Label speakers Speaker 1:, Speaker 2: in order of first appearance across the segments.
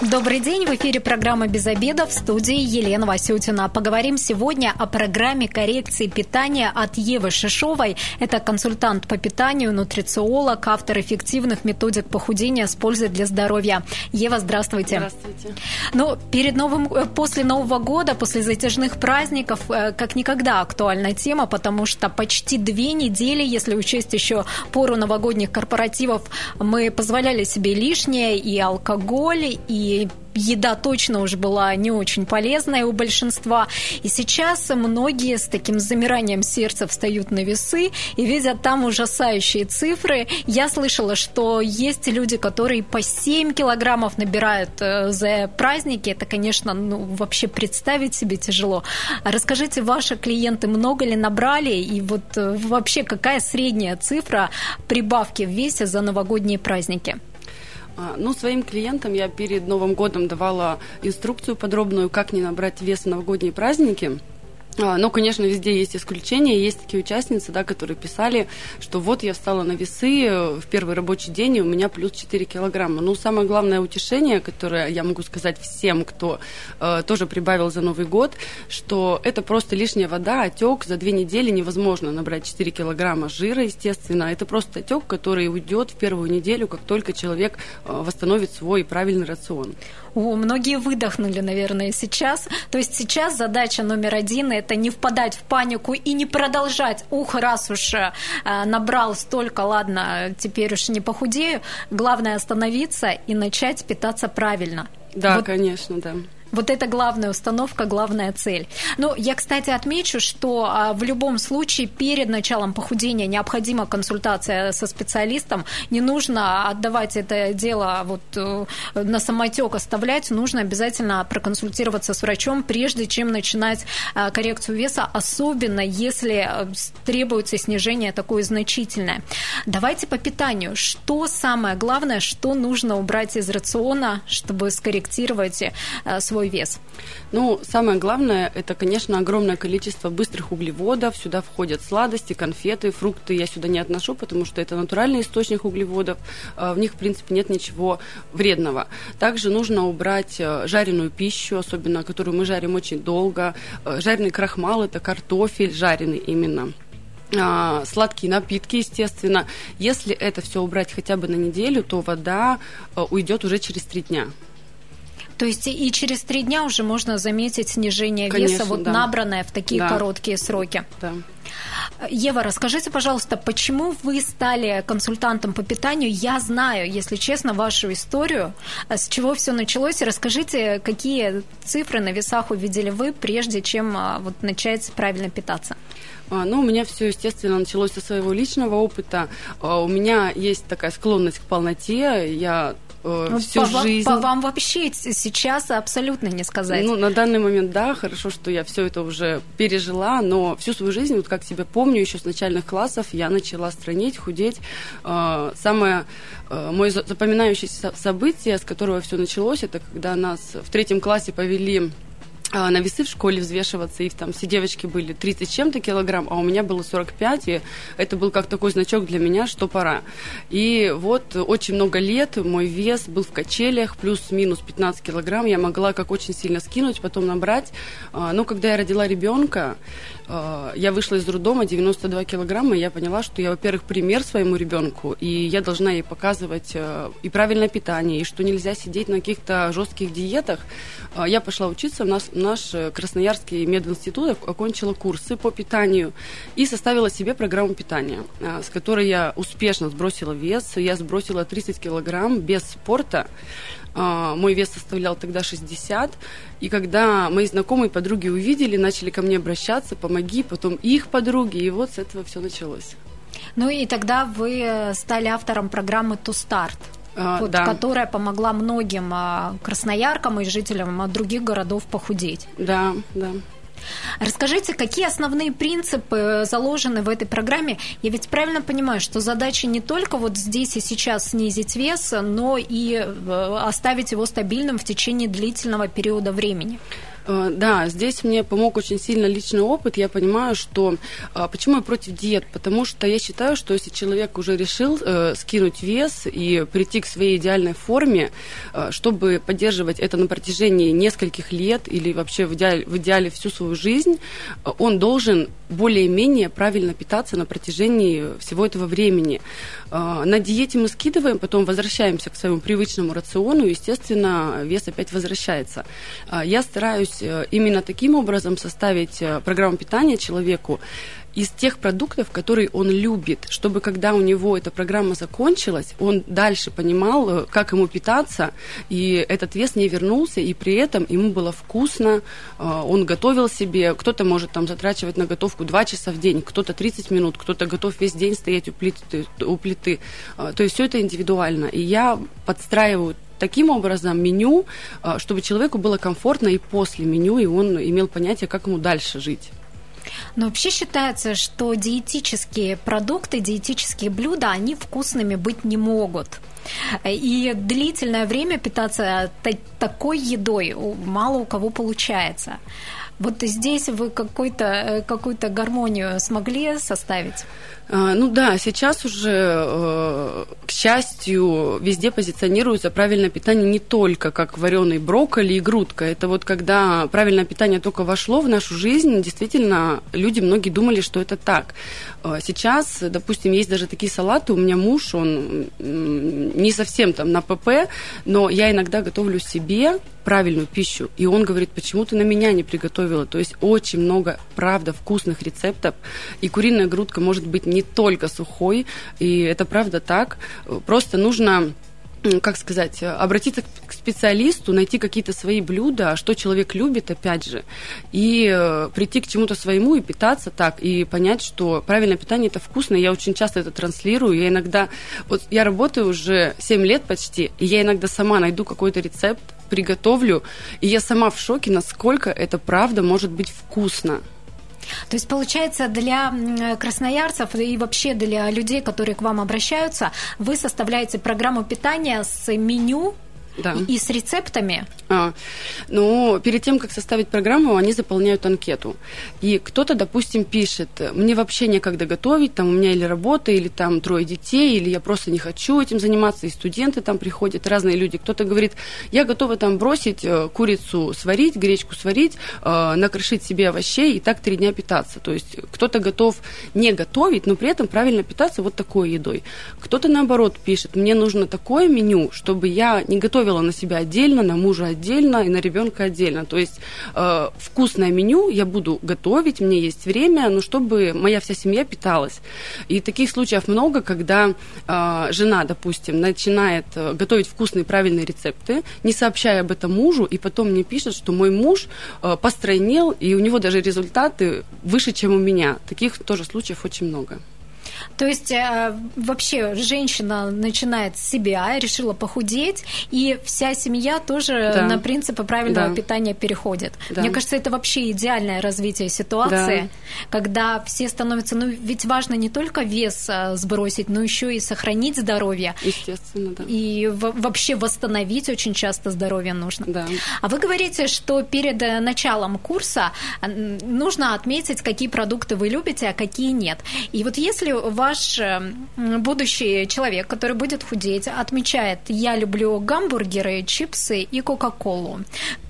Speaker 1: Добрый день, в эфире программа «Без обеда» в студии Елена Васютина. Поговорим сегодня о программе коррекции питания от Евы Шишовой. Это консультант по питанию, нутрициолог, автор эффективных методик похудения с пользой для здоровья. Ева, здравствуйте.
Speaker 2: Здравствуйте.
Speaker 1: Ну, перед новым, э, после Нового года, после затяжных праздников, э, как никогда актуальна тема, потому что почти две недели, если учесть еще пору новогодних корпоративов, мы позволяли себе лишнее и алкоголь, и еда точно уже была не очень полезная у большинства. И сейчас многие с таким замиранием сердца встают на весы и видят там ужасающие цифры. Я слышала, что есть люди, которые по 7 килограммов набирают э, за праздники. Это, конечно, ну, вообще представить себе тяжело. Расскажите, ваши клиенты много ли набрали? И вот э, вообще какая средняя цифра прибавки в весе за новогодние праздники?
Speaker 2: А, ну, своим клиентам я перед Новым годом давала инструкцию подробную, как не набрать вес в новогодние праздники. А, ну, конечно, везде есть исключения. Есть такие участницы, да, которые писали, что вот я встала на весы э, в первый рабочий день, и у меня плюс 4 килограмма. Ну, самое главное утешение, которое я могу сказать всем, кто э, тоже прибавил за Новый год, что это просто лишняя вода, отек. За две недели невозможно набрать 4 килограмма жира, естественно. Это просто отек, который уйдет в первую неделю, как только человек э, восстановит свой правильный рацион.
Speaker 1: О, многие выдохнули, наверное, сейчас. То есть сейчас задача номер один – это не впадать в панику и не продолжать. Ух, раз уж э, набрал столько, ладно, теперь уж не похудею. Главное остановиться и начать питаться правильно.
Speaker 2: Да, вот, конечно, да.
Speaker 1: Вот это главная установка, главная цель. Ну, я, кстати, отмечу, что а, в любом случае перед началом похудения необходима консультация со специалистом. Не нужно отдавать это дело вот э, на самотек оставлять, нужно обязательно проконсультироваться с врачом, прежде чем начинать а, коррекцию веса, особенно если э, требуется снижение такое значительное. Давайте по питанию. Что самое главное, что нужно убрать из рациона, чтобы скорректировать э, свой свой вес?
Speaker 2: Ну, самое главное, это, конечно, огромное количество быстрых углеводов. Сюда входят сладости, конфеты, фрукты я сюда не отношу, потому что это натуральный источник углеводов. А, в них, в принципе, нет ничего вредного. Также нужно убрать э, жареную пищу, особенно которую мы жарим очень долго. Э, жареный крахмал – это картофель жареный именно а, сладкие напитки, естественно. Если это все убрать хотя бы на неделю, то вода э, уйдет уже через три дня.
Speaker 1: То есть и через три дня уже можно заметить снижение
Speaker 2: Конечно,
Speaker 1: веса, вот
Speaker 2: да.
Speaker 1: набранное в такие
Speaker 2: да.
Speaker 1: короткие сроки.
Speaker 2: Да.
Speaker 1: Ева, расскажите, пожалуйста, почему вы стали консультантом по питанию? Я знаю, если честно, вашу историю, с чего все началось. Расскажите, какие цифры на весах увидели вы, прежде чем а, вот, начать правильно питаться?
Speaker 2: А, ну, у меня все, естественно, началось со своего личного опыта. А, у меня есть такая склонность к полноте. Я э, ну, всю
Speaker 1: по
Speaker 2: жизнь.
Speaker 1: По вам вообще сейчас абсолютно не сказать.
Speaker 2: Ну, на данный момент, да, хорошо, что я все это уже пережила, но всю свою жизнь, вот как себя помню, еще с начальных классов я начала странить, худеть. Э, самое э, мое запоминающееся событие, с которого все началось, это когда нас в третьем классе повели на весы в школе взвешиваться, и там все девочки были 30 чем-то килограмм, а у меня было 45, и это был как такой значок для меня, что пора. И вот очень много лет мой вес был в качелях, плюс-минус 15 килограмм, я могла как очень сильно скинуть, потом набрать. А, но когда я родила ребенка, а, я вышла из роддома 92 килограмма, и я поняла, что я, во-первых, пример своему ребенку, и я должна ей показывать и правильное питание, и что нельзя сидеть на каких-то жестких диетах. Я пошла учиться, у нас наш э, Красноярский мединститут окончила курсы по питанию и составила себе программу питания, э, с которой я успешно сбросила вес. Я сбросила 30 килограмм без спорта. Э, мой вес составлял тогда 60. И когда мои знакомые подруги увидели, начали ко мне обращаться, помоги, потом их подруги, и вот с этого все началось.
Speaker 1: Ну и тогда вы стали автором программы «To Start».
Speaker 2: А,
Speaker 1: вот,
Speaker 2: да.
Speaker 1: которая помогла многим а, краснояркам и жителям других городов похудеть.
Speaker 2: Да, да.
Speaker 1: Расскажите, какие основные принципы заложены в этой программе? Я ведь правильно понимаю, что задача не только вот здесь и сейчас снизить вес, но и э, оставить его стабильным в течение длительного периода времени.
Speaker 2: Э, да, здесь мне помог очень сильно личный опыт. Я понимаю, что э, почему я против диет, потому что я считаю, что если человек уже решил э, скинуть вес и прийти к своей идеальной форме, чтобы поддерживать это на протяжении нескольких лет или вообще в идеале, в идеале всю свою жизнь, он должен более-менее правильно питаться на протяжении всего этого времени. На диете мы скидываем, потом возвращаемся к своему привычному рациону, и, естественно, вес опять возвращается. Я стараюсь именно таким образом составить э, программу питания человеку из тех продуктов, которые он любит, чтобы когда у него эта программа закончилась, он дальше понимал, э, как ему питаться, и этот вес не вернулся, и при этом ему было вкусно, он готовил себе, кто-то может там затрачивать на готовку 2 часа в день, кто-то 30 минут, кто-то готов весь день стоять у плиты, у плиты. То есть все это индивидуально. И я подстраиваю таким образом меню, чтобы человеку было комфортно и после меню, и он имел понятие, как ему дальше жить.
Speaker 1: Но вообще считается, что диетические продукты, диетические блюда, они вкусными быть не могут. И длительное время питаться такой едой мало у кого получается. Вот здесь вы э, какую-то гармонию смогли составить?
Speaker 2: А, ну да, сейчас уже, э, к счастью, везде позиционируется правильное питание не только как вареный брокколи и грудка. Это вот когда правильное питание только вошло в нашу жизнь, действительно, люди многие думали, что это так. А, сейчас, допустим, есть даже такие салаты. У меня муж, он не совсем там на ПП, но я иногда готовлю себе правильную пищу. И он говорит, почему ты на меня не приготовила? То есть очень много, правда, вкусных рецептов. И куриная грудка может быть не только сухой, и это правда так. Просто нужно как сказать, обратиться к специалисту, найти какие-то свои блюда, что человек любит, опять же, и э, прийти к чему-то своему и питаться так, и понять, что правильное питание это вкусно. Я очень часто это транслирую. Я иногда, вот я работаю уже 7 лет почти, и я иногда сама найду какой-то рецепт, приготовлю, и я сама в шоке, насколько это правда может быть вкусно.
Speaker 1: То есть, получается, для красноярцев и вообще для людей, которые к вам обращаются, вы составляете программу питания с меню да. и с рецептами?
Speaker 2: А, ну, перед тем, как составить программу, они заполняют анкету. И кто-то, допустим, пишет, мне вообще некогда готовить, там у меня или работа, или там трое детей, или я просто не хочу этим заниматься, и студенты там приходят, разные люди. Кто-то говорит, я готова там бросить э, курицу сварить, гречку сварить, э, накрошить себе овощей и так три дня питаться. То есть кто-то готов не готовить, но при этом правильно питаться вот такой едой. Кто-то, наоборот, пишет, мне нужно такое меню, чтобы я не готовила на себя отдельно, на мужа отдельно, отдельно и на ребенка отдельно. То есть э, вкусное меню я буду готовить, мне есть время, но чтобы моя вся семья питалась. И таких случаев много, когда э, жена, допустим, начинает э, готовить вкусные правильные рецепты, не сообщая об этом мужу, и потом мне пишет, что мой муж э, постройнел, и у него даже результаты выше, чем у меня. Таких тоже случаев очень много.
Speaker 1: То есть э, вообще женщина начинает с себя, решила похудеть, и вся семья тоже да. на принципы правильного да. питания переходит. Да. Мне кажется, это вообще идеальное развитие ситуации, да. когда все становятся, ну ведь важно не только вес э, сбросить, но еще и сохранить здоровье.
Speaker 2: Естественно, да.
Speaker 1: И вообще восстановить очень часто здоровье нужно. Да. А вы говорите, что перед э, началом курса нужно отметить, какие продукты вы любите, а какие нет. И вот если ваш будущий человек, который будет худеть, отмечает, я люблю гамбургеры, чипсы и кока-колу.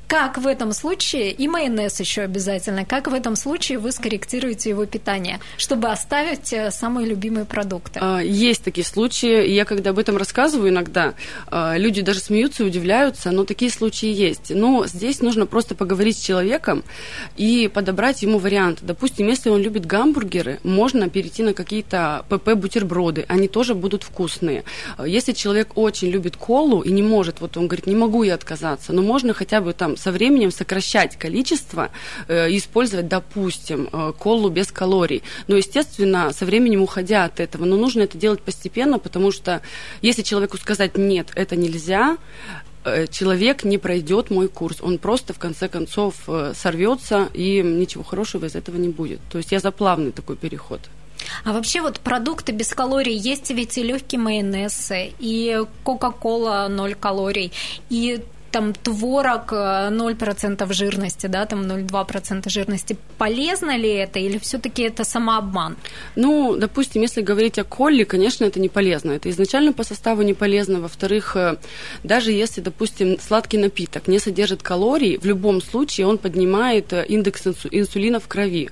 Speaker 1: Как в этом случае, и майонез еще обязательно, как в этом случае вы скорректируете его питание, чтобы оставить э, самые любимые продукты? А,
Speaker 2: есть такие случаи, я когда об этом рассказываю иногда, а, люди даже смеются и удивляются, но такие случаи есть. Но здесь нужно просто поговорить с человеком и подобрать ему варианты. Допустим, если он любит гамбургеры, можно перейти на какие-то ПП-бутерброды, они тоже будут вкусные. А, если человек очень любит колу и не может, вот он говорит, не могу я отказаться, но можно хотя бы там со временем сокращать количество э, использовать, допустим, э, колу без калорий. Но, естественно, со временем уходя от этого. Но нужно это делать постепенно, потому что если человеку сказать «нет, это нельзя», э, человек не пройдет мой курс. Он просто, в конце концов, сорвется, и ничего хорошего из этого не будет. То есть я за плавный такой переход.
Speaker 1: А вообще вот продукты без калорий есть ведь и легкий майонез, и Кока-Кола 0 калорий, и там творог 0% жирности, да, там 0,2% жирности. Полезно ли это или все-таки это самообман?
Speaker 2: Ну, допустим, если говорить о коле, конечно, это не полезно. Это изначально по составу не полезно. Во-вторых, даже если, допустим, сладкий напиток не содержит калорий, в любом случае он поднимает индекс инсулина в крови,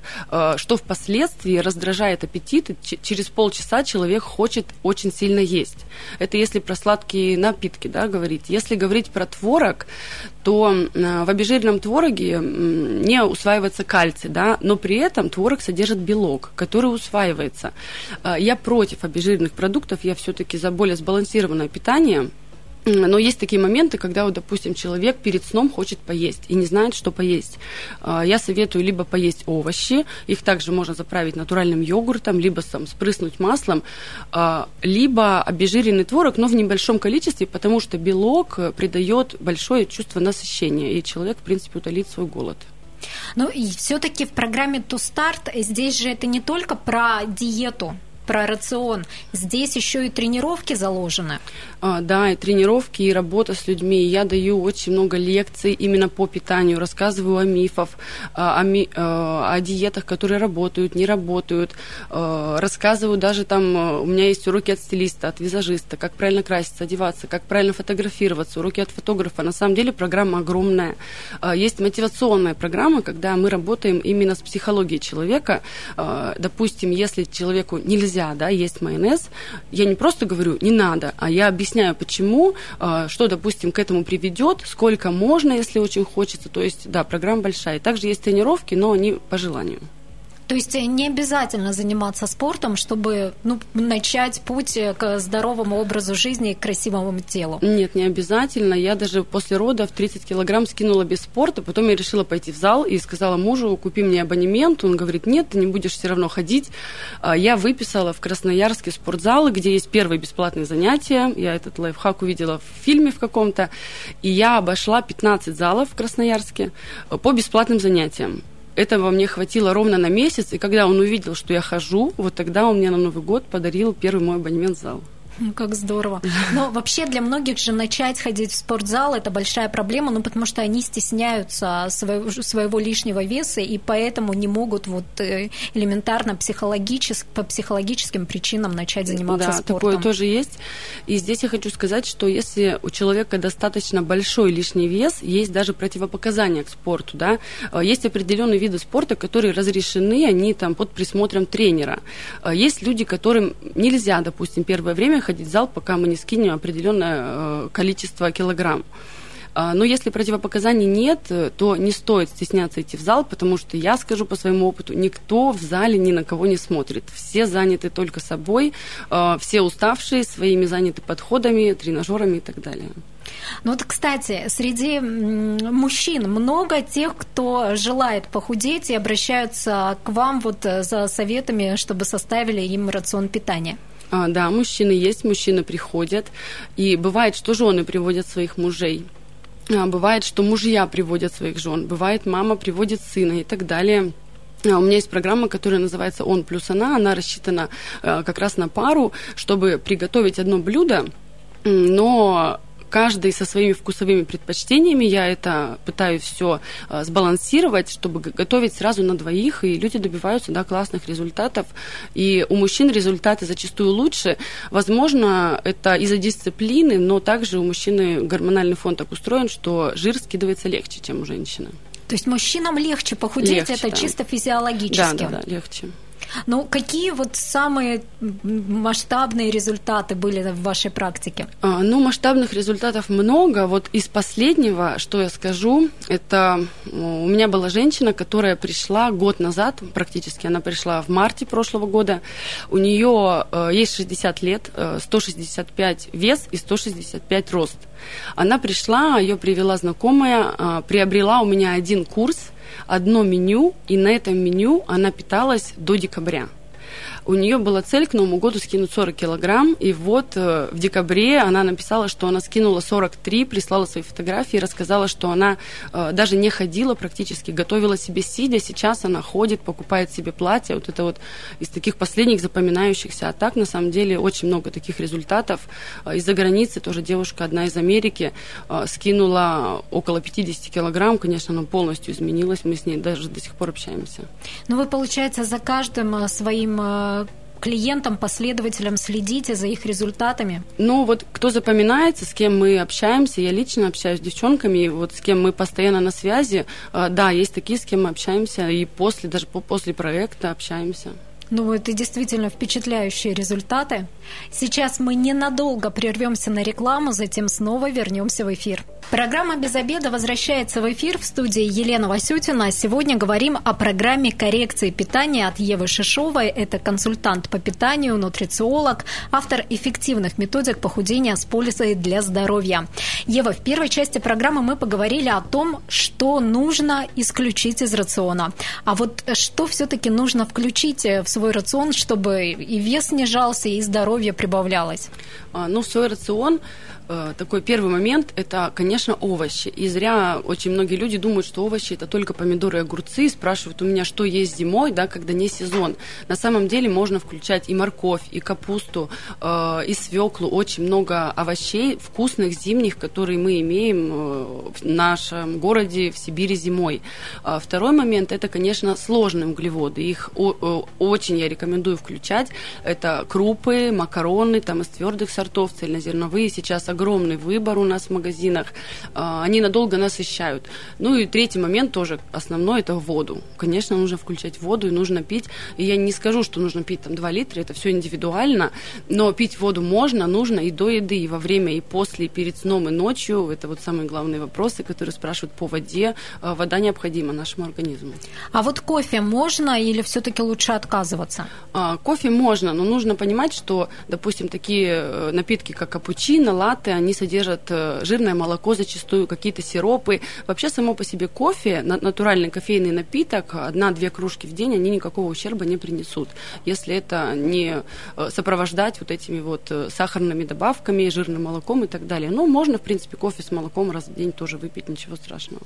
Speaker 2: что впоследствии раздражает аппетит, и через полчаса человек хочет очень сильно есть. Это если про сладкие напитки да, говорить. Если говорить про творог, то в обезжиренном твороге не усваивается кальций, да, но при этом творог содержит белок, который усваивается. А, я против обезжиренных продуктов, я все-таки за более сбалансированное питание – но есть такие моменты, когда, вот, допустим, человек перед сном хочет поесть и не знает, что поесть. А, я советую либо поесть овощи, их также можно заправить натуральным йогуртом, либо там, спрыснуть маслом, а, либо обезжиренный творог, но в небольшом количестве, потому что белок придает большое чувство насыщения, и человек, в принципе, утолит свой голод.
Speaker 1: Ну и все-таки в программе To Start здесь же это не только про диету, про рацион. Здесь еще и тренировки заложены.
Speaker 2: А, да, и тренировки, и работа с людьми. Я даю очень много лекций именно по питанию, рассказываю о мифах, о, ми, а, о диетах, которые работают, не работают. А, рассказываю даже там, а, у меня есть уроки от стилиста, от визажиста, как правильно краситься, одеваться, как правильно фотографироваться, уроки от фотографа. На самом деле программа огромная. Есть мотивационная программа, когда мы работаем именно с психологией человека. Допустим, если человеку нельзя, да, есть майонез, я не просто говорю не надо, а я объясняю, почему, а, что, допустим, к этому приведет, сколько можно, если очень хочется. То есть, да, программа большая. Также есть тренировки, но они по желанию.
Speaker 1: То есть не обязательно заниматься спортом, чтобы ну, начать путь к здоровому образу жизни и к красивому телу?
Speaker 2: Нет, не обязательно. Я даже после родов 30 килограмм скинула без спорта, потом я решила пойти в зал и сказала мужу, купи мне абонемент. Он говорит, нет, ты не будешь все равно ходить. А, я выписала в Красноярске спортзалы, где есть первые бесплатные занятия. Я этот лайфхак увидела в фильме в каком-то. И я обошла 15 залов в Красноярске по бесплатным занятиям этого мне хватило ровно на месяц, и когда он увидел, что я хожу, вот тогда он мне на Новый год подарил первый мой абонемент в зал.
Speaker 1: Ну, как здорово. Но вообще для многих же начать ходить в спортзал – это большая проблема, ну, потому что они стесняются своего, своего лишнего веса, и поэтому не могут вот э, элементарно психологически, по психологическим причинам начать заниматься
Speaker 2: да,
Speaker 1: спортом.
Speaker 2: такое тоже есть. И здесь я хочу сказать, что если у человека достаточно большой лишний вес, есть даже противопоказания к спорту, да. Э, есть определенные виды спорта, которые разрешены, они там под присмотром тренера. Э, есть люди, которым нельзя, допустим, первое время ходить в зал, пока мы не скинем определенное э, количество килограмм. А, но если противопоказаний нет, то не стоит стесняться идти в зал, потому что я скажу по своему опыту, никто в зале ни на кого не смотрит. Все заняты только собой, э, все уставшие, своими заняты подходами, тренажерами и так далее.
Speaker 1: Ну вот, кстати, среди мужчин много тех, кто желает похудеть и обращаются к вам вот э, за советами, чтобы составили им рацион питания.
Speaker 2: А, да, мужчины есть, мужчины приходят. И бывает, что жены приводят своих мужей. А, бывает, что мужья приводят своих жен. Бывает, мама приводит сына и так далее. А, у меня есть программа, которая называется «Он плюс она». Она рассчитана а, как раз на пару, чтобы приготовить одно блюдо, но каждый со своими вкусовыми предпочтениями. Я это пытаюсь все а, сбалансировать, чтобы готовить сразу на двоих, и люди добиваются да, классных результатов. И у мужчин результаты зачастую лучше. Возможно, это из-за дисциплины, но также у мужчины гормональный фон так устроен, что жир скидывается легче, чем у женщины.
Speaker 1: То есть мужчинам легче похудеть, легче, это да. чисто физиологически.
Speaker 2: Да, да, да, легче.
Speaker 1: Ну, какие вот самые масштабные результаты были в вашей практике?
Speaker 2: А, ну, масштабных результатов много. Вот из последнего, что я скажу, это у меня была женщина, которая пришла год назад, практически, она пришла в марте прошлого года. У нее э, есть 60 лет, 165 э, вес и 165 рост. Она пришла, ее привела знакомая, э, приобрела у меня один курс – одно меню, и на этом меню она питалась до декабря. У нее была цель к Новому году скинуть 40 килограмм, и вот э, в декабре она написала, что она скинула 43, прислала свои фотографии, рассказала, что она э, даже не ходила практически, готовила себе сидя, сейчас она ходит, покупает себе платье, вот это вот из таких последних запоминающихся. А так, на самом деле, очень много таких результатов. Э, из-за границы тоже девушка, одна из Америки, скинула около 50 килограмм, конечно, она полностью изменилась, мы с ней даже до сих пор общаемся.
Speaker 1: Ну, вы, получается, за каждым своим клиентам, последователям следите за их результатами?
Speaker 2: Ну, вот кто запоминается, с кем мы общаемся, я лично общаюсь с девчонками, и вот с кем мы постоянно на связи, а, да, есть такие, с кем мы общаемся, и после, даже после проекта общаемся.
Speaker 1: Ну, это действительно впечатляющие результаты. Сейчас мы ненадолго прервемся на рекламу, затем снова вернемся в эфир. Программа «Без обеда» возвращается в эфир в студии Елена Васютина. Сегодня говорим о программе коррекции питания от Евы Шишовой. Это консультант по питанию, нутрициолог, автор эффективных методик похудения с пользой для здоровья. Ева, в первой части программы мы поговорили о том, что нужно исключить из рациона. А вот что все-таки нужно включить в свой рацион, чтобы и вес снижался, и здоровье прибавлялось?
Speaker 2: А, ну, свой рацион такой первый момент – это, конечно, овощи. И зря очень многие люди думают, что овощи – это только помидоры и огурцы, и спрашивают у меня, что есть зимой, да, когда не сезон. На самом деле можно включать и морковь, и капусту, э, и свеклу, очень много овощей вкусных, зимних, которые мы имеем э, в нашем городе, в Сибири зимой. А второй момент – это, конечно, сложные углеводы. Их очень я рекомендую включать. Это крупы, макароны, там из твердых сортов, цельнозерновые. Сейчас огромный выбор у нас в магазинах, а, они надолго насыщают. Ну и третий момент тоже основной – это воду. Конечно, нужно включать воду и нужно пить. И я не скажу, что нужно пить там 2 литра, это все индивидуально, но пить воду можно, нужно и до еды, и во время, и после, и перед сном, и ночью. Это вот самые главные вопросы, которые спрашивают по воде. А, вода необходима нашему организму.
Speaker 1: А вот кофе можно или все-таки лучше отказываться?
Speaker 2: А, кофе можно, но нужно понимать, что, допустим, такие э, напитки, как капучино, латте, латте, они содержат э, жирное молоко зачастую, какие-то сиропы. Вообще само по себе кофе, натуральный кофейный напиток, одна-две кружки в день, они никакого ущерба не принесут, если это не э, сопровождать вот этими вот э, сахарными добавками, жирным молоком и так далее. Ну, можно, в принципе, кофе с молоком раз в день тоже выпить, ничего страшного.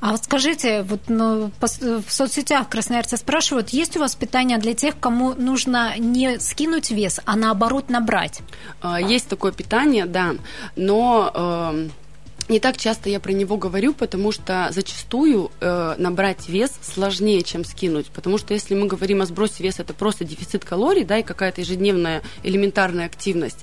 Speaker 1: А вот скажите, вот ну, в соцсетях красноярцы спрашивают, есть у вас питание для тех, кому нужно не скинуть вес, а наоборот набрать?
Speaker 2: А, есть такое питание, да, но эм, не так часто я про него говорю, потому что зачастую э, набрать вес сложнее, чем скинуть. Потому что если мы говорим о сбросе веса, это просто дефицит калорий, да, и какая-то ежедневная элементарная активность,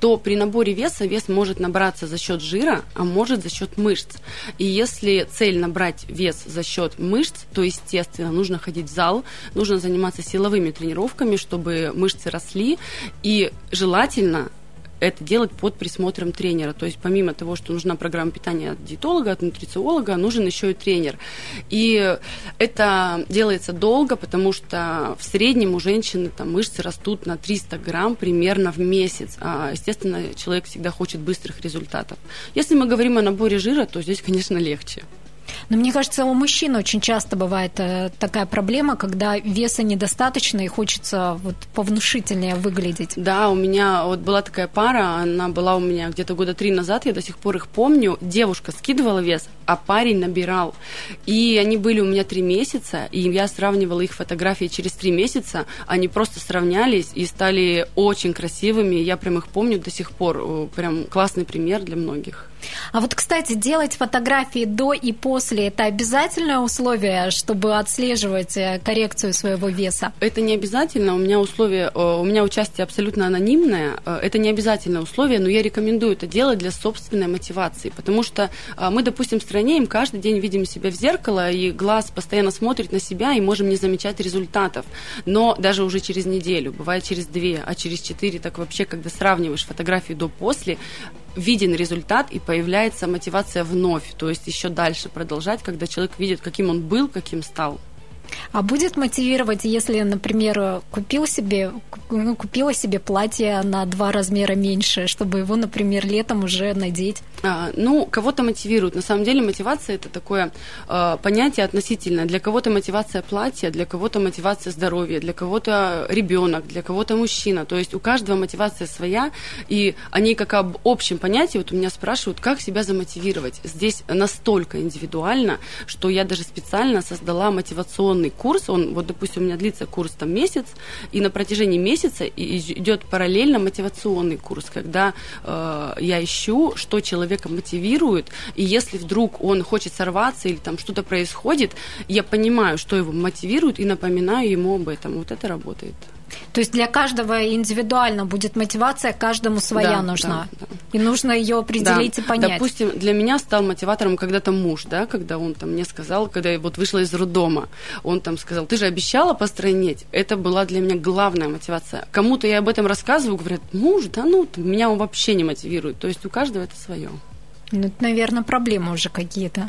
Speaker 2: то при наборе веса вес может набраться за счет жира, а может за счет мышц. И если цель набрать вес за счет мышц, то, естественно, нужно ходить в зал, нужно заниматься силовыми тренировками, чтобы мышцы росли, и желательно это делать под присмотром тренера. То есть помимо того, что нужна программа питания от диетолога, от нутрициолога, нужен еще и тренер. И это делается долго, потому что в среднем у женщины там, мышцы растут на 300 грамм примерно в месяц. А, естественно, человек всегда хочет быстрых результатов. Если мы говорим о наборе жира, то здесь, конечно, легче.
Speaker 1: Но мне кажется, у мужчин очень часто бывает э, такая проблема, когда веса недостаточно и хочется вот повнушительнее выглядеть.
Speaker 2: Да, у меня вот была такая пара, она была у меня где-то года три назад, я до сих пор их помню. Девушка скидывала вес, а парень набирал. И они были у меня три месяца, и я сравнивала их фотографии через три месяца. Они просто сравнялись и стали очень красивыми. Я прям их помню до сих пор. Прям классный пример для многих.
Speaker 1: А вот, кстати, делать фотографии до и после – это обязательное условие, чтобы отслеживать э, коррекцию своего веса?
Speaker 2: Это не обязательно. У меня условие, э, у меня участие абсолютно анонимное. Э, это не обязательное условие, но я рекомендую это делать для собственной мотивации, потому что мы, допустим, странеем, каждый день видим себя в зеркало, и глаз постоянно смотрит на себя, и можем не замечать результатов. Но даже уже через неделю, бывает через две, а через четыре, так вообще, когда сравниваешь фотографии до-после, виден результат и появляется мотивация вновь, то есть еще дальше продолжать, когда человек видит, каким он был, каким стал.
Speaker 1: А будет мотивировать, если, например, купил себе, ну, купила себе платье на два размера меньше, чтобы его, например, летом уже надеть?
Speaker 2: А, ну, кого-то мотивирует. На самом деле мотивация это такое э, понятие относительное. Для кого-то мотивация платья, для кого-то мотивация здоровья, для кого-то ребенок, для кого-то мужчина. То есть у каждого мотивация своя, и они как об общем понятии, вот у меня спрашивают, как себя замотивировать. Здесь настолько индивидуально, что я даже специально создала мотивационный курс. Он, вот, допустим, у меня длится курс там месяц, и на протяжении месяца идет параллельно мотивационный курс, когда э, я ищу, что человека мотивирует, и если вдруг он хочет сорваться или там что-то происходит, я понимаю, что его мотивирует, и напоминаю ему об этом. Вот это работает.
Speaker 1: То есть для каждого индивидуально будет мотивация, каждому своя да, нужна. Да, да. И нужно ее определить да. и понять.
Speaker 2: Допустим, для меня стал мотиватором когда-то муж, да, когда он там мне сказал, когда я вот вышла из роддома, он там сказал, ты же обещала постройнеть. Это была для меня главная мотивация. Кому-то я об этом рассказываю, говорят, муж, да ну, меня он вообще не мотивирует. То есть у каждого это свое.
Speaker 1: Ну, это, наверное, проблемы уже какие-то,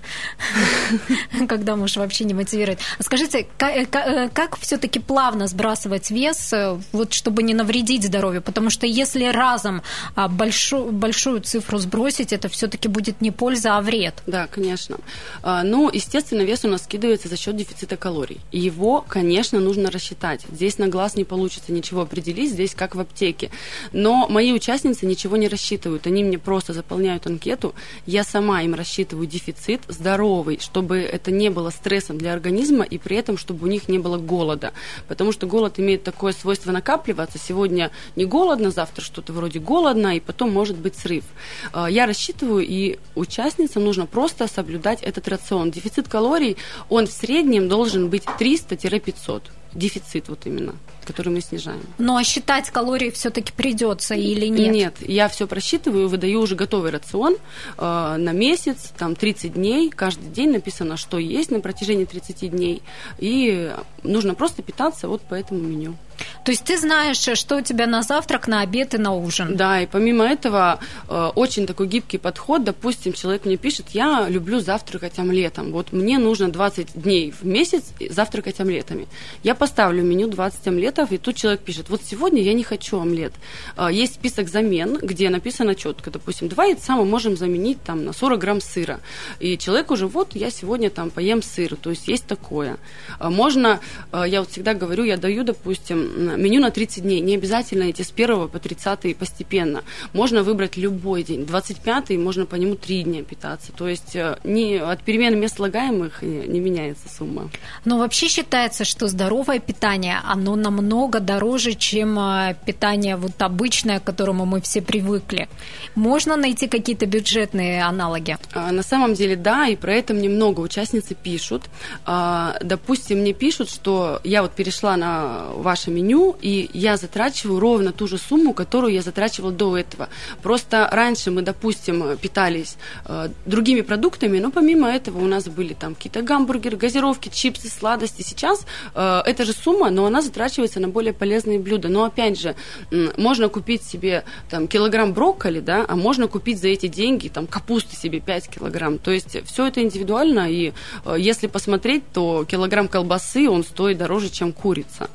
Speaker 1: когда муж вообще не мотивирует. А скажите, как, э, э, как все-таки плавно сбрасывать вес, э, вот чтобы не навредить здоровью? Потому что если разом а, большую, цифру сбросить, это все-таки будет не польза, а вред.
Speaker 2: Да, конечно. А, ну, естественно, вес у нас скидывается за счет дефицита калорий. Его, конечно, нужно рассчитать. Здесь на глаз не получится ничего определить, здесь как в аптеке. Но мои участницы ничего не рассчитывают. Они мне просто заполняют анкету, я сама им рассчитываю дефицит здоровый, чтобы это не было стрессом для организма и при этом, чтобы у них не было голода. Потому что голод имеет такое свойство накапливаться. Сегодня не голодно, завтра что-то вроде голодно, и потом может быть срыв. А, я рассчитываю, и участницам нужно просто соблюдать этот рацион. Дефицит калорий, он в среднем должен быть 300-500 дефицит вот именно, который мы снижаем.
Speaker 1: Ну а считать калории все-таки придется или нет?
Speaker 2: Нет, я все просчитываю, выдаю уже готовый рацион э, на месяц, там 30 дней, каждый день написано, что есть на протяжении 30 дней, и нужно просто питаться вот по этому меню.
Speaker 1: То есть ты знаешь, что у тебя на завтрак, на обед и на ужин.
Speaker 2: Да, и помимо этого э, очень такой гибкий подход. Допустим, человек мне пишет, я люблю завтракать омлетом. Вот мне нужно 20 дней в месяц завтракать омлетами. Я поставлю меню 20 омлетов, и тут человек пишет, вот сегодня я не хочу омлет. Э, есть список замен, где написано четко, допустим, два яйца мы можем заменить там на 40 грамм сыра. И человек уже, вот я сегодня там поем сыр, то есть есть такое. Э, можно, я вот всегда говорю, я даю, допустим, меню на 30 дней. Не обязательно идти с 1 по 30 постепенно. Можно выбрать любой день. 25 можно по нему 3 дня питаться. То есть э, не, от перемены мест слагаемых не меняется сумма.
Speaker 1: Но вообще считается, что здоровое питание, оно намного дороже, чем э, питание вот обычное, к которому мы все привыкли. Можно найти какие-то бюджетные аналоги?
Speaker 2: А, на самом деле, да, и про это мне много участницы пишут. А, допустим, мне пишут, что я вот перешла на ваше меню, и я затрачиваю ровно ту же сумму, которую я затрачивала до этого. Просто раньше мы, допустим, питались э, другими продуктами, но помимо этого у нас были там какие-то гамбургеры, газировки, чипсы, сладости. Сейчас э, эта же сумма, но она затрачивается на более полезные блюда. Но опять же, э, можно купить себе там килограмм брокколи, да, а можно купить за эти деньги там капусты себе 5 килограмм. То есть все это индивидуально, и э, если посмотреть, то килограмм колбасы, он стоит дороже, чем курица.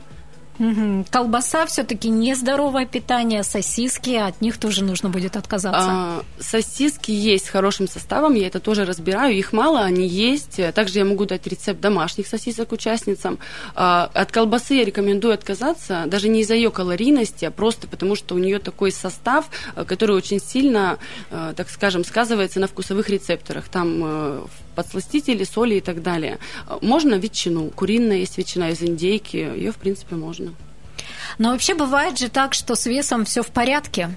Speaker 1: Угу. Колбаса все-таки нездоровое питание, сосиски, от них тоже нужно будет отказаться. А,
Speaker 2: сосиски есть с хорошим составом, я это тоже разбираю, их мало, они есть. Также я могу дать рецепт домашних сосисок участницам. А, от колбасы я рекомендую отказаться, даже не из-за ее калорийности, а просто потому, что у нее такой состав, который очень сильно, а, так скажем, сказывается на вкусовых рецепторах. Там а, подсластители, соли и так далее. Можно ветчину, куриная есть ветчина из индейки, ее, в принципе, можно.
Speaker 1: Но вообще бывает же так, что с весом все в порядке.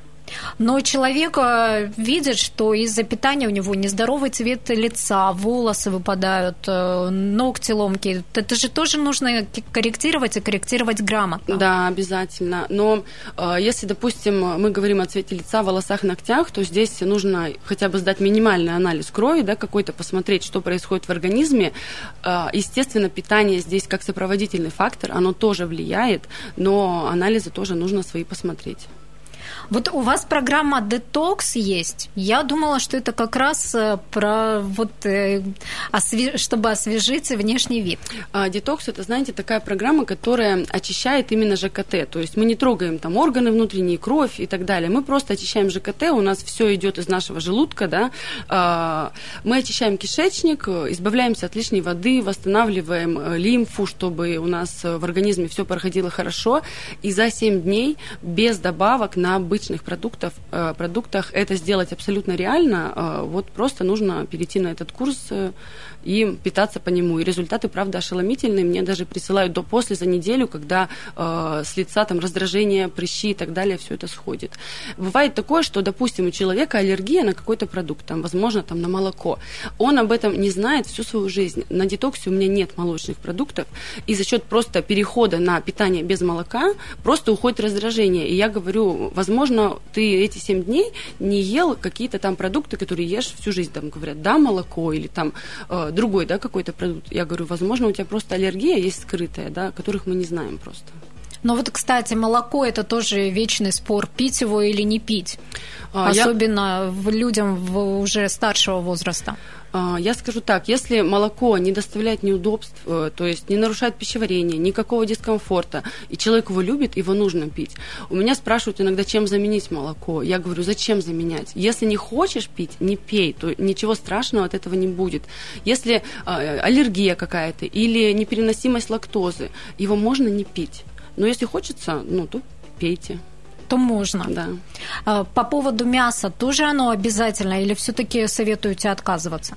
Speaker 1: Но человек э, видит, что из-за питания у него нездоровый цвет лица, волосы выпадают, э, ногти ломкие. Это же тоже нужно корректировать и корректировать грамотно.
Speaker 2: Да, обязательно. Но э, если, допустим, мы говорим о цвете лица, волосах, ногтях, то здесь нужно хотя бы сдать минимальный анализ крови, да, какой-то посмотреть, что происходит в организме. Естественно, питание здесь как сопроводительный фактор, оно тоже влияет, но анализы тоже нужно свои посмотреть.
Speaker 1: Вот у вас программа детокс есть. Я думала, что это как раз э, про вот э, чтобы освежить внешний вид.
Speaker 2: А, детокс это, знаете, такая программа, которая очищает именно ЖКТ. То есть мы не трогаем там органы внутренние, кровь и так далее. Мы просто очищаем ЖКТ. У нас все идет из нашего желудка, да. А, мы очищаем кишечник, избавляемся от лишней воды, восстанавливаем э, лимфу, чтобы у нас в организме все проходило хорошо. И за 7 дней без добавок на обычных продуктов, э, продуктах это сделать абсолютно реально. Э, вот просто нужно перейти на этот курс э, и питаться по нему. И результаты, правда, ошеломительные. Мне даже присылают до-после за неделю, когда с лица там раздражение, прыщи и так далее, все это сходит. Бывает такое, что, допустим, у человека аллергия на какой-то продукт, там, возможно, там, на молоко. Он об этом не знает всю свою жизнь. На детоксе у меня нет молочных продуктов, и за счет просто перехода на питание без молока просто уходит раздражение. И я говорю, возможно, ты эти 7 дней не ел какие-то там продукты, которые ешь всю жизнь. Там говорят, да, молоко или там э, другой, да, какой-то продукт. Я говорю, возможно, у тебя просто аллергия есть скрытая, да, которых мы не знаем просто.
Speaker 1: Но вот, кстати, молоко это тоже вечный спор, пить его или не пить. А, Особенно я... людям в уже старшего возраста.
Speaker 2: А, я скажу так, если молоко не доставляет неудобств, э, то есть не нарушает пищеварение, никакого дискомфорта, и человек его любит, его нужно пить. У меня спрашивают иногда, чем заменить молоко. Я говорю, зачем заменять? Если не хочешь пить, не пей, то ничего страшного от этого не будет. Если а, аллергия какая-то или непереносимость лактозы, его можно не пить. Но если хочется, ну, то пейте
Speaker 1: то можно.
Speaker 2: Да.
Speaker 1: А, по поводу мяса, тоже оно обязательно или все-таки советуете отказываться?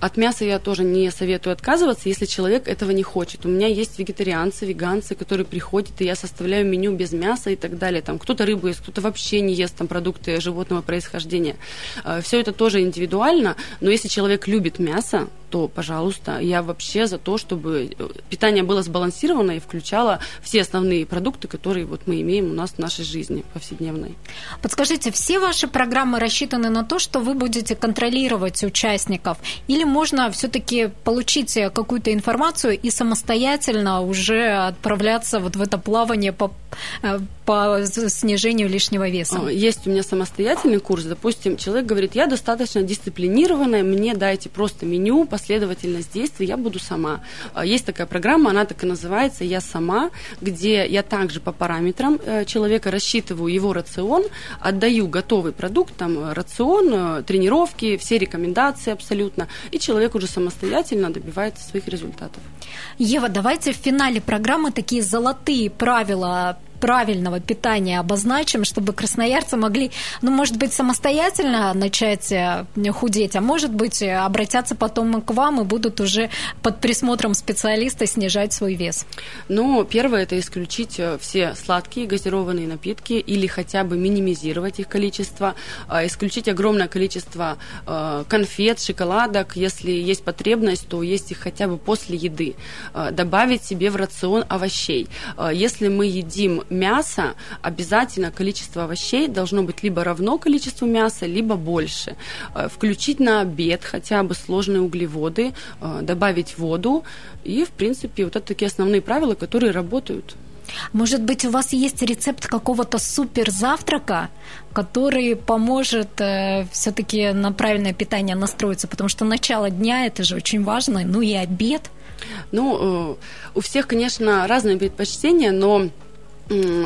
Speaker 2: От мяса я тоже не советую отказываться, если человек этого не хочет. У меня есть вегетарианцы, веганцы, которые приходят, и я составляю меню без мяса и так далее. Там кто-то рыбу ест, кто-то вообще не ест там продукты животного происхождения. А, Все это тоже индивидуально, но если человек любит мясо, то, пожалуйста, я вообще за то, чтобы э, питание было сбалансировано и включало все основные продукты, которые вот мы имеем у нас в нашей жизни повседневной.
Speaker 1: Подскажите, все ваши программы рассчитаны на то, что вы будете контролировать участников, или можно все-таки получить какую-то информацию и самостоятельно уже отправляться вот в это плавание по, э, по снижению лишнего веса?
Speaker 2: Есть у меня самостоятельный курс. Допустим, человек говорит, я достаточно дисциплинированная, мне дайте просто меню, последовательность действий, я буду сама. А, есть такая программа, она так и называется «Я сама», где я также по параметрам э, человека рассчитываю его рацион, отдаю готовый продукт, там рацион, э, тренировки, все рекомендации абсолютно, и человек уже самостоятельно добивается своих результатов.
Speaker 1: Ева, давайте в финале программы такие золотые правила правильного питания обозначим, чтобы красноярцы могли, ну, может быть, самостоятельно начать э, худеть, а может быть, э, обратятся потом к вам и будут уже под присмотром специалиста снижать свой вес?
Speaker 2: Ну, первое – это исключить э, все сладкие газированные напитки или хотя бы минимизировать их количество, а, исключить огромное количество конфет, шоколадок, если есть потребность, то есть их хотя бы после еды. Добавить себе в рацион овощей. Если мы едим мяса обязательно количество овощей должно быть либо равно количеству мяса, либо больше. Э, включить на обед хотя бы сложные углеводы, э, добавить воду. И, в принципе, вот это такие основные правила, которые работают.
Speaker 1: Может быть, у вас есть рецепт какого-то супер завтрака, который поможет э, все-таки на правильное питание настроиться, потому что начало дня это же очень важно, ну и обед.
Speaker 2: Ну, э, у всех, конечно, разные предпочтения, но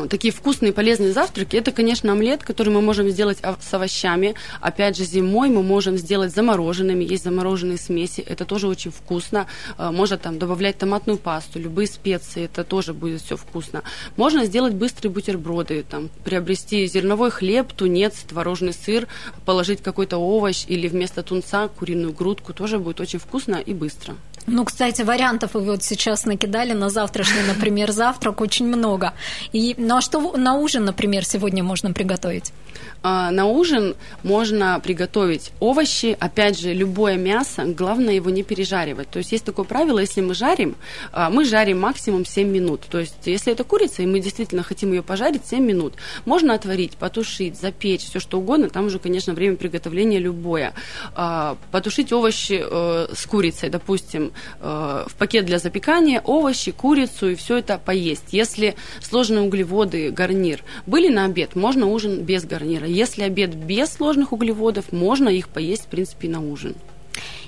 Speaker 2: такие вкусные полезные завтраки, это, конечно, омлет, который мы можем сделать с овощами. Опять же, зимой мы можем сделать замороженными. Есть замороженные смеси, это тоже очень вкусно. А, можно там добавлять томатную пасту, любые специи, это тоже будет все вкусно. Можно сделать быстрые бутерброды, там, приобрести зерновой хлеб, тунец, творожный сыр, положить какой-то овощ или вместо тунца куриную грудку, тоже будет очень вкусно и быстро.
Speaker 1: Ну, кстати, вариантов вы вот сейчас накидали на завтрашний, например, завтрак очень много. И, ну а что на ужин, например, сегодня можно приготовить?
Speaker 2: А, на ужин можно приготовить овощи, опять же, любое мясо, главное его не пережаривать. То есть есть такое правило, если мы жарим, а, мы жарим максимум 7 минут. То есть если это курица, и мы действительно хотим ее пожарить 7 минут, можно отварить, потушить, запечь, все что угодно, там уже, конечно, время приготовления любое. А, потушить овощи э, с курицей, допустим, в пакет для запекания овощи, курицу и все это поесть. Если сложные углеводы, гарнир были на обед, можно ужин без гарнира. Если обед без сложных углеводов, можно их поесть, в принципе, на ужин.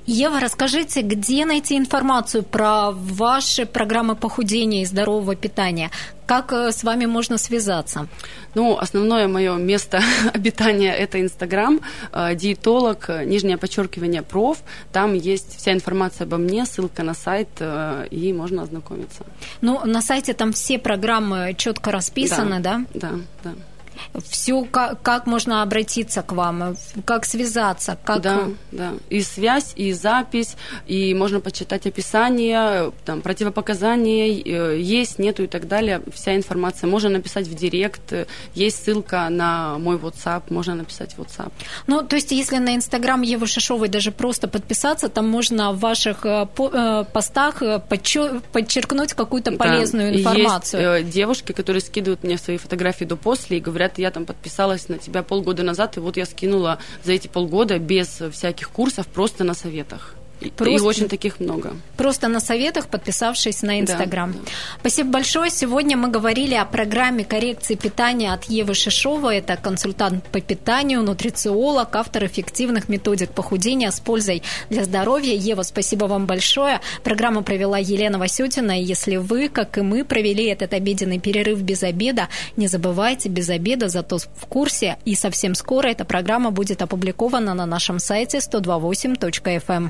Speaker 1: Ева, расскажите, где найти информацию про ваши программы похудения и здорового питания? Как э, с вами можно связаться?
Speaker 2: Ну, основное мое место обитания – это Инстаграм, э, диетолог, э, нижнее подчеркивание, проф. Там есть вся информация обо мне, ссылка на сайт, и можно ознакомиться.
Speaker 1: Ну, на сайте там все программы четко расписаны, да?
Speaker 2: Да, да. да
Speaker 1: все, как, как можно обратиться к вам, как связаться, как...
Speaker 2: Да, да. И связь, и запись, и можно почитать описание, там, противопоказания, э, есть, нету и так далее. Вся информация. Можно написать в директ, есть ссылка на мой WhatsApp, можно написать в WhatsApp.
Speaker 1: Ну, то есть, если на Инстаграм Евы Шишовой даже просто подписаться, там можно в ваших э, э, постах подчеркнуть какую-то полезную да. информацию.
Speaker 2: Есть девушки, которые скидывают мне свои фотографии до-после и говорят, говорят, я там подписалась на тебя полгода назад, и вот я скинула за эти полгода без всяких курсов просто на советах. Просто, и очень таких много.
Speaker 1: Просто на советах, подписавшись на Инстаграм. Да, да. Спасибо большое. Сегодня мы говорили о программе коррекции питания от Евы Шишовой. Это консультант по питанию, нутрициолог, автор эффективных методик похудения с пользой для здоровья. Ева, спасибо вам большое. Программу провела Елена Васютина. И если вы, как и мы, провели этот обеденный перерыв без обеда, не забывайте, без обеда, зато в курсе. И совсем скоро эта программа будет опубликована на нашем сайте 128.fm.